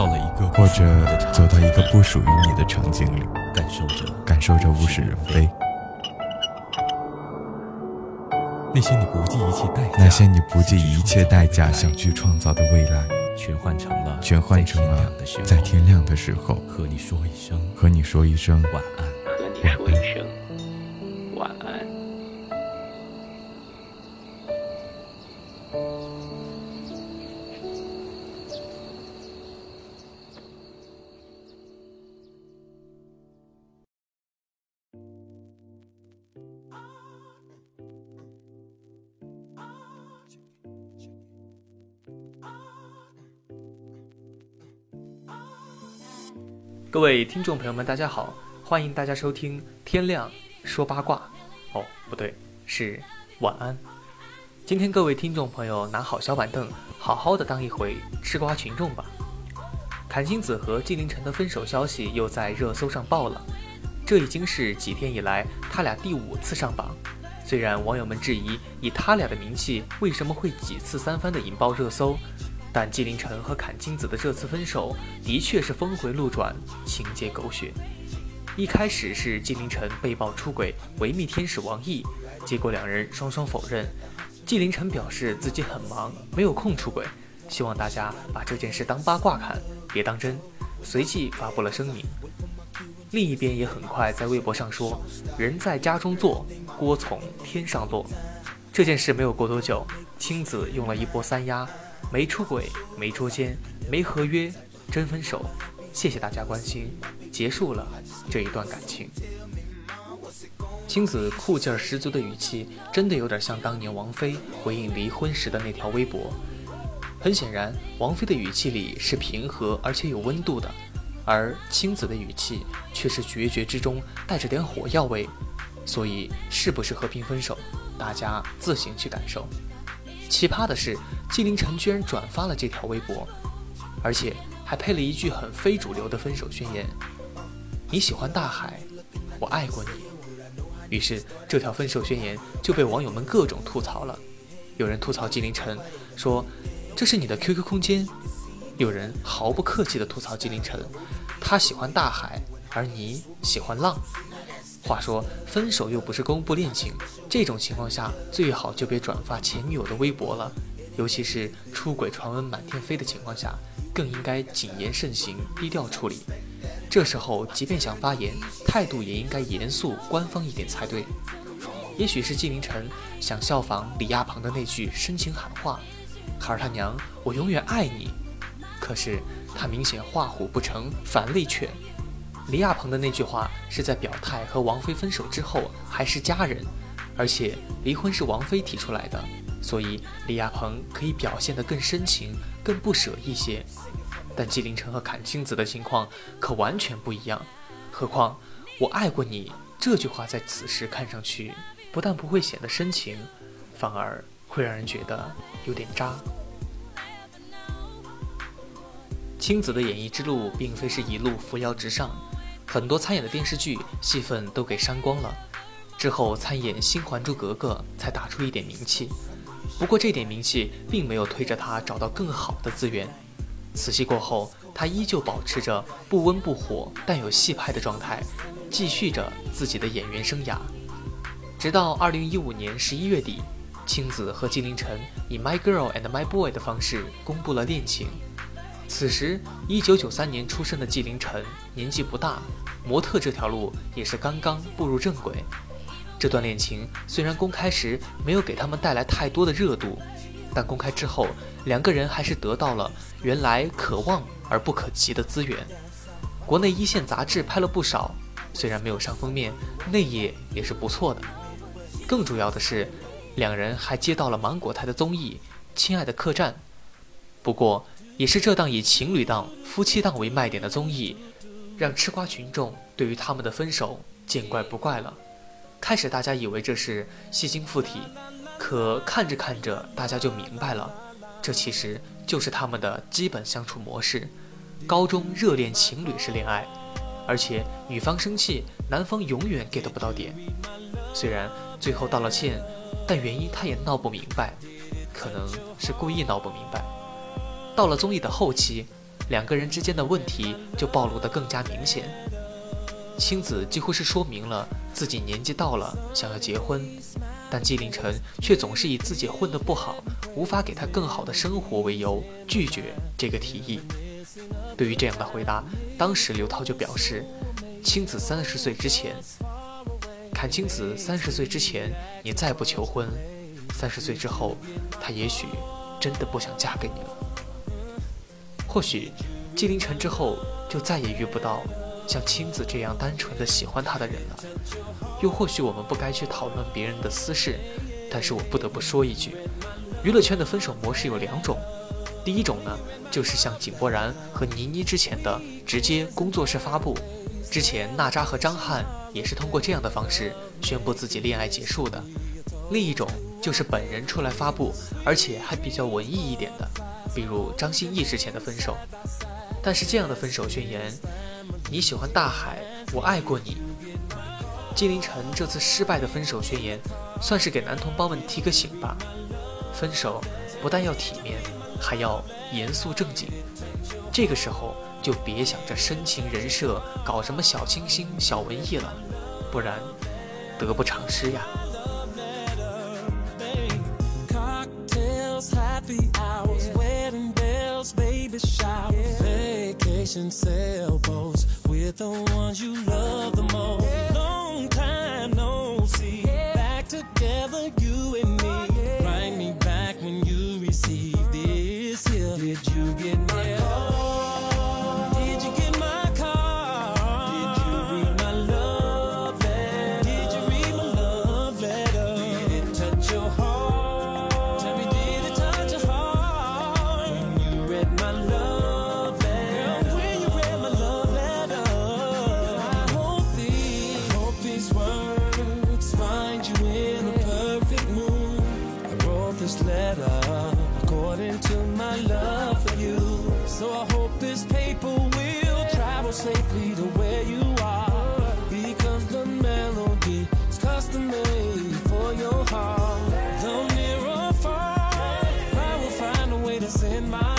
到了一个或者走到一个不属属于你的场景里，感受着感受着物是人非。那些你不计一切代价，那些你不计一切代价想去创造的未来，全换成了全换成了在天亮的时候和你说一声和你说一声晚安。和你说一声晚安。各位听众朋友们，大家好，欢迎大家收听《天亮说八卦》。哦，不对，是晚安。今天各位听众朋友拿好小板凳，好好的当一回吃瓜群众吧。阚清子和纪凌尘的分手消息又在热搜上爆了，这已经是几天以来他俩第五次上榜。虽然网友们质疑以他俩的名气为什么会几次三番的引爆热搜，但纪凌尘和阚清子的这次分手的确是峰回路转，情节狗血。一开始是纪凌尘被曝出轨维密天使王毅，结果两人双双否认。纪凌尘表示自己很忙，没有空出轨，希望大家把这件事当八卦看，别当真。随即发布了声明。另一边也很快在微博上说：“人在家中坐，锅从天上落。”这件事没有过多久，青子用了一波三压，没出轨，没捉奸，没合约，真分手。谢谢大家关心，结束了这一段感情。青子酷劲儿十足的语气，真的有点像当年王菲回应离婚时的那条微博。很显然，王菲的语气里是平和而且有温度的，而青子的语气却是决绝之中带着点火药味。所以，是不是和平分手，大家自行去感受。奇葩的是，纪凌尘居然转发了这条微博，而且还配了一句很非主流的分手宣言：“你喜欢大海，我爱过你。”于是，这条分手宣言就被网友们各种吐槽了。有人吐槽纪凌尘，说这是你的 QQ 空间；有人毫不客气地吐槽纪凌尘，他喜欢大海，而你喜欢浪。话说，分手又不是公布恋情，这种情况下最好就别转发前女友的微博了。尤其是出轨传闻满天飞的情况下，更应该谨言慎行，低调处理。这时候，即便想发言，态度也应该严肃、官方一点才对。也许是纪凌尘想效仿李亚鹏的那句深情喊话：“孩儿他娘，我永远爱你。”可是他明显画虎不成反类犬。李亚鹏的那句话是在表态和王菲分手之后还是家人，而且离婚是王菲提出来的，所以李亚鹏可以表现得更深情、更不舍一些。但纪凌尘和阚清子的情况可完全不一样，何况“我爱过你”这句话在此时看上去不但不会显得深情，反而会让人觉得有点渣。青子的演艺之路并非是一路扶摇直上，很多参演的电视剧戏份都给删光了，之后参演《新还珠格格》才打出一点名气。不过这点名气并没有推着他找到更好的资源。此戏过后，他依旧保持着不温不火但有戏拍的状态，继续着自己的演员生涯。直到二零一五年十一月底，青子和纪凌尘以《My Girl and My Boy》的方式公布了恋情。此时，一九九三年出生的纪凌尘年纪不大，模特这条路也是刚刚步入正轨。这段恋情虽然公开时没有给他们带来太多的热度，但公开之后，两个人还是得到了原来可望而不可及的资源。国内一线杂志拍了不少，虽然没有上封面，内页也是不错的。更主要的是，两人还接到了芒果台的综艺《亲爱的客栈》。不过，也是这档以情侣档、夫妻档为卖点的综艺，让吃瓜群众对于他们的分手见怪不怪了。开始大家以为这是戏精附体，可看着看着，大家就明白了，这其实就是他们的基本相处模式。高中热恋情侣式恋爱，而且女方生气，男方永远 get 不到点。虽然最后道了歉，但原因他也闹不明白，可能是故意闹不明白。到了综艺的后期，两个人之间的问题就暴露得更加明显。青子几乎是说明了自己年纪到了，想要结婚，但纪凌尘却总是以自己混得不好，无法给他更好的生活为由拒绝这个提议。对于这样的回答，当时刘涛就表示：“青子三十岁之前，看青子三十岁之前，你再不求婚，三十岁之后，他也许真的不想嫁给你了。或许，纪凌尘之后就再也遇不到。”像青子这样单纯的喜欢他的人了，又或许我们不该去讨论别人的私事，但是我不得不说一句，娱乐圈的分手模式有两种，第一种呢，就是像井柏然和倪妮之前的直接工作室发布，之前娜扎和张翰也是通过这样的方式宣布自己恋爱结束的，另一种就是本人出来发布，而且还比较文艺一点的，比如张歆艺之前的分手，但是这样的分手宣言。你喜欢大海，我爱过你。纪凌尘这次失败的分手宣言，算是给男同胞们提个醒吧。分手不但要体面，还要严肃正经。这个时候就别想着深情人设，搞什么小清新、小文艺了，不然得不偿失呀。Sailboats with the ones you love the most. Long time no see, back together, you and me. Write me back when you receive this here. Did you get my is in my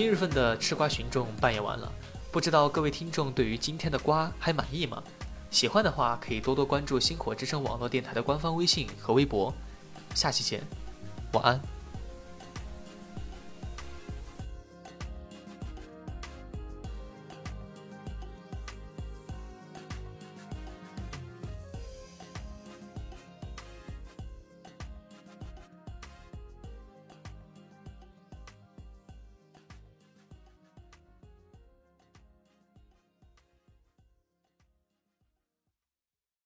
今日份的吃瓜群众扮演完了，不知道各位听众对于今天的瓜还满意吗？喜欢的话可以多多关注星火之声网络电台的官方微信和微博。下期见，晚安。